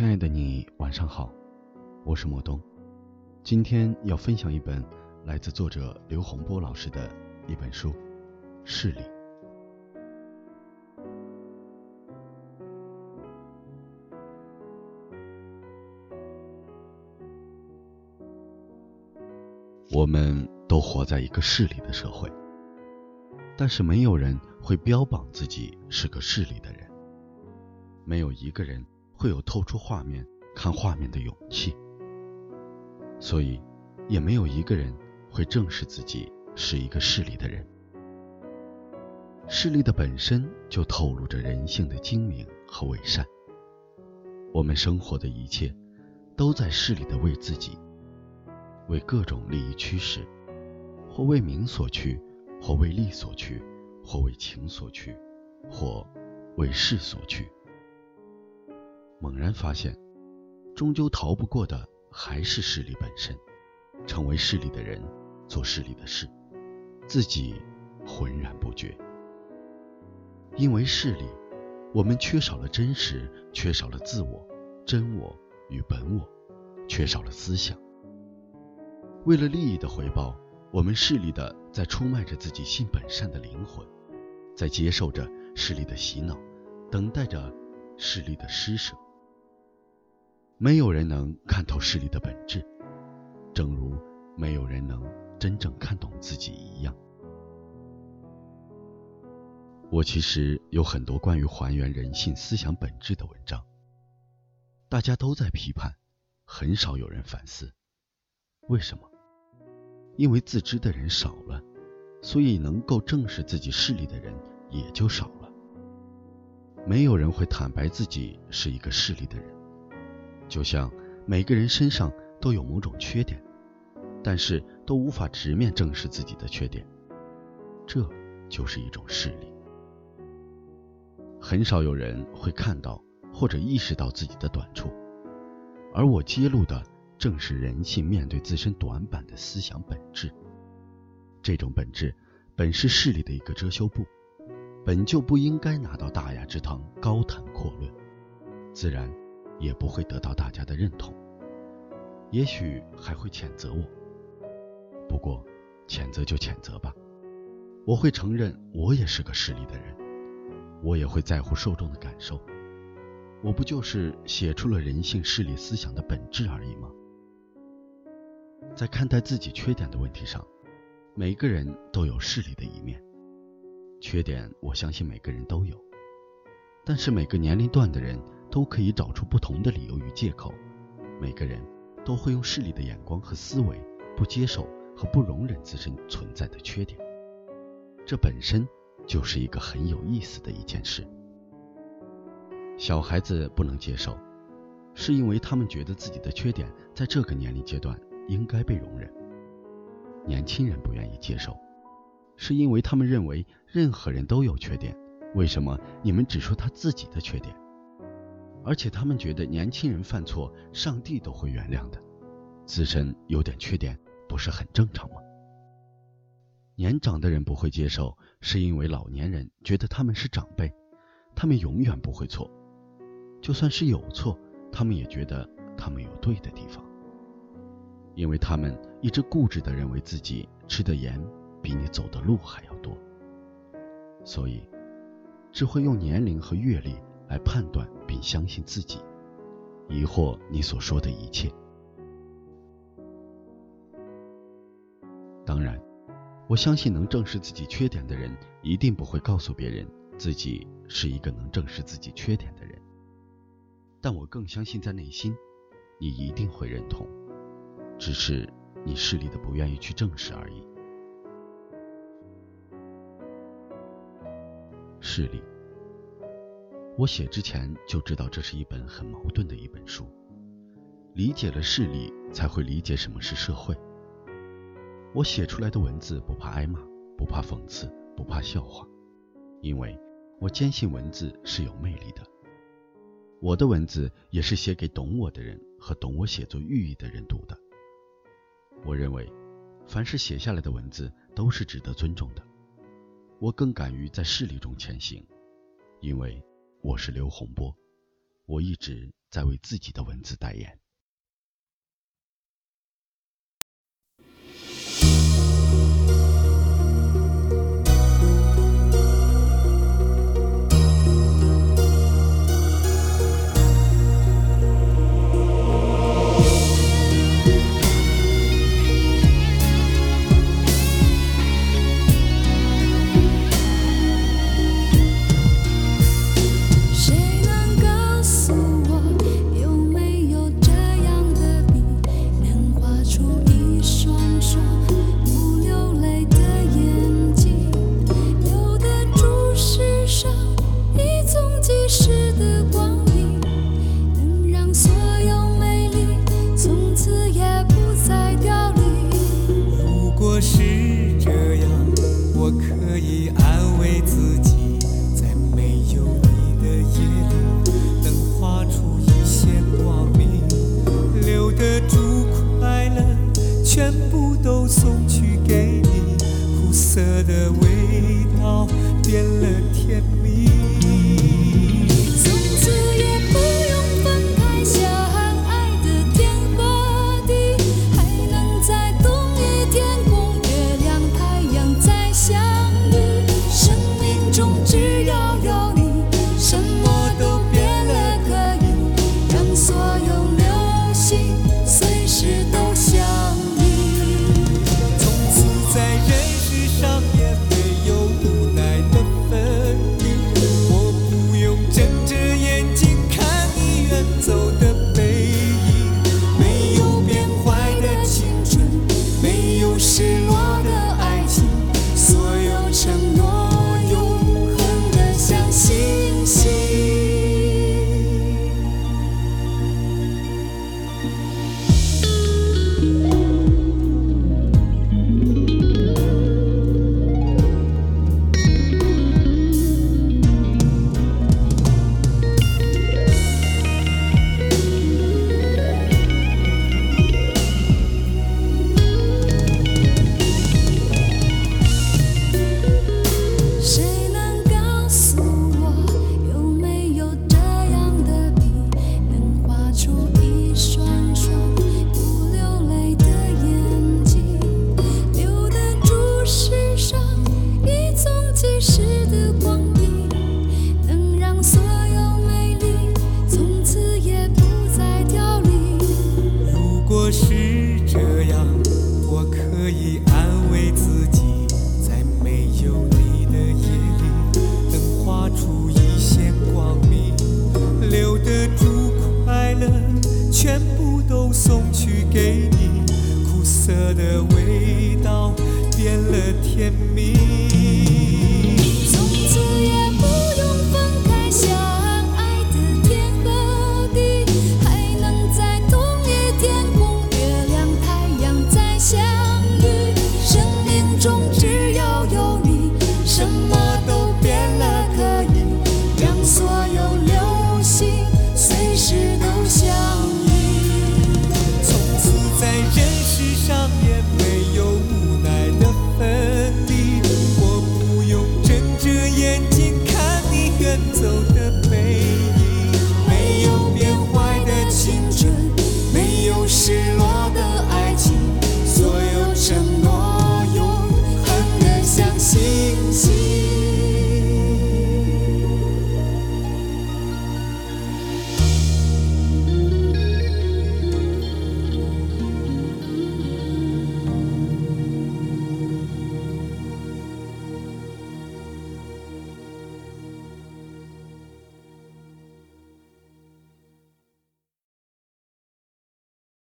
亲爱的你，晚上好，我是莫东。今天要分享一本来自作者刘洪波老师的一本书《视力》。我们都活在一个势力的社会，但是没有人会标榜自己是个势力的人，没有一个人。会有透出画面、看画面的勇气，所以也没有一个人会正视自己是一个势利的人。势利的本身就透露着人性的精明和伪善。我们生活的一切都在势利的为自己，为各种利益驱使，或为名所趋，或为利所趋，或为情所趋，或为势所趋。猛然发现，终究逃不过的还是势力本身。成为势力的人，做势力的事，自己浑然不觉。因为势力，我们缺少了真实，缺少了自我、真我与本我，缺少了思想。为了利益的回报，我们势利的在出卖着自己性本善的灵魂，在接受着势力的洗脑，等待着势力的施舍。没有人能看透势力的本质，正如没有人能真正看懂自己一样。我其实有很多关于还原人性思想本质的文章，大家都在批判，很少有人反思。为什么？因为自知的人少了，所以能够正视自己势力的人也就少了。没有人会坦白自己是一个势力的人。就像每个人身上都有某种缺点，但是都无法直面正视自己的缺点，这就是一种势力。很少有人会看到或者意识到自己的短处，而我揭露的正是人性面对自身短板的思想本质。这种本质本是势力的一个遮羞布，本就不应该拿到大雅之堂高谈阔论，自然。也不会得到大家的认同，也许还会谴责我。不过，谴责就谴责吧，我会承认我也是个势利的人，我也会在乎受众的感受。我不就是写出了人性势利思想的本质而已吗？在看待自己缺点的问题上，每个人都有势利的一面，缺点我相信每个人都有，但是每个年龄段的人。都可以找出不同的理由与借口，每个人都会用势利的眼光和思维，不接受和不容忍自身存在的缺点，这本身就是一个很有意思的一件事。小孩子不能接受，是因为他们觉得自己的缺点在这个年龄阶段应该被容忍；年轻人不愿意接受，是因为他们认为任何人都有缺点，为什么你们只说他自己的缺点？而且他们觉得年轻人犯错，上帝都会原谅的，自身有点缺点不是很正常吗？年长的人不会接受，是因为老年人觉得他们是长辈，他们永远不会错，就算是有错，他们也觉得他们有对的地方，因为他们一直固执的认为自己吃的盐比你走的路还要多，所以只会用年龄和阅历。来判断并相信自己，疑惑你所说的一切。当然，我相信能正视自己缺点的人，一定不会告诉别人自己是一个能正视自己缺点的人。但我更相信，在内心，你一定会认同，只是你势利的不愿意去正视而已。势利。我写之前就知道这是一本很矛盾的一本书，理解了势力，才会理解什么是社会。我写出来的文字不怕挨骂，不怕讽刺，不怕笑话，因为我坚信文字是有魅力的。我的文字也是写给懂我的人和懂我写作寓意的人读的。我认为，凡是写下来的文字都是值得尊重的。我更敢于在势力中前行，因为。我是刘洪波我一直在为自己的文字代言。全部都送去给你苦涩的味道变了甜蜜。从此也不用分开相爱的天和地还能在同一天空月亮太阳再相遇生命中只要有你。me.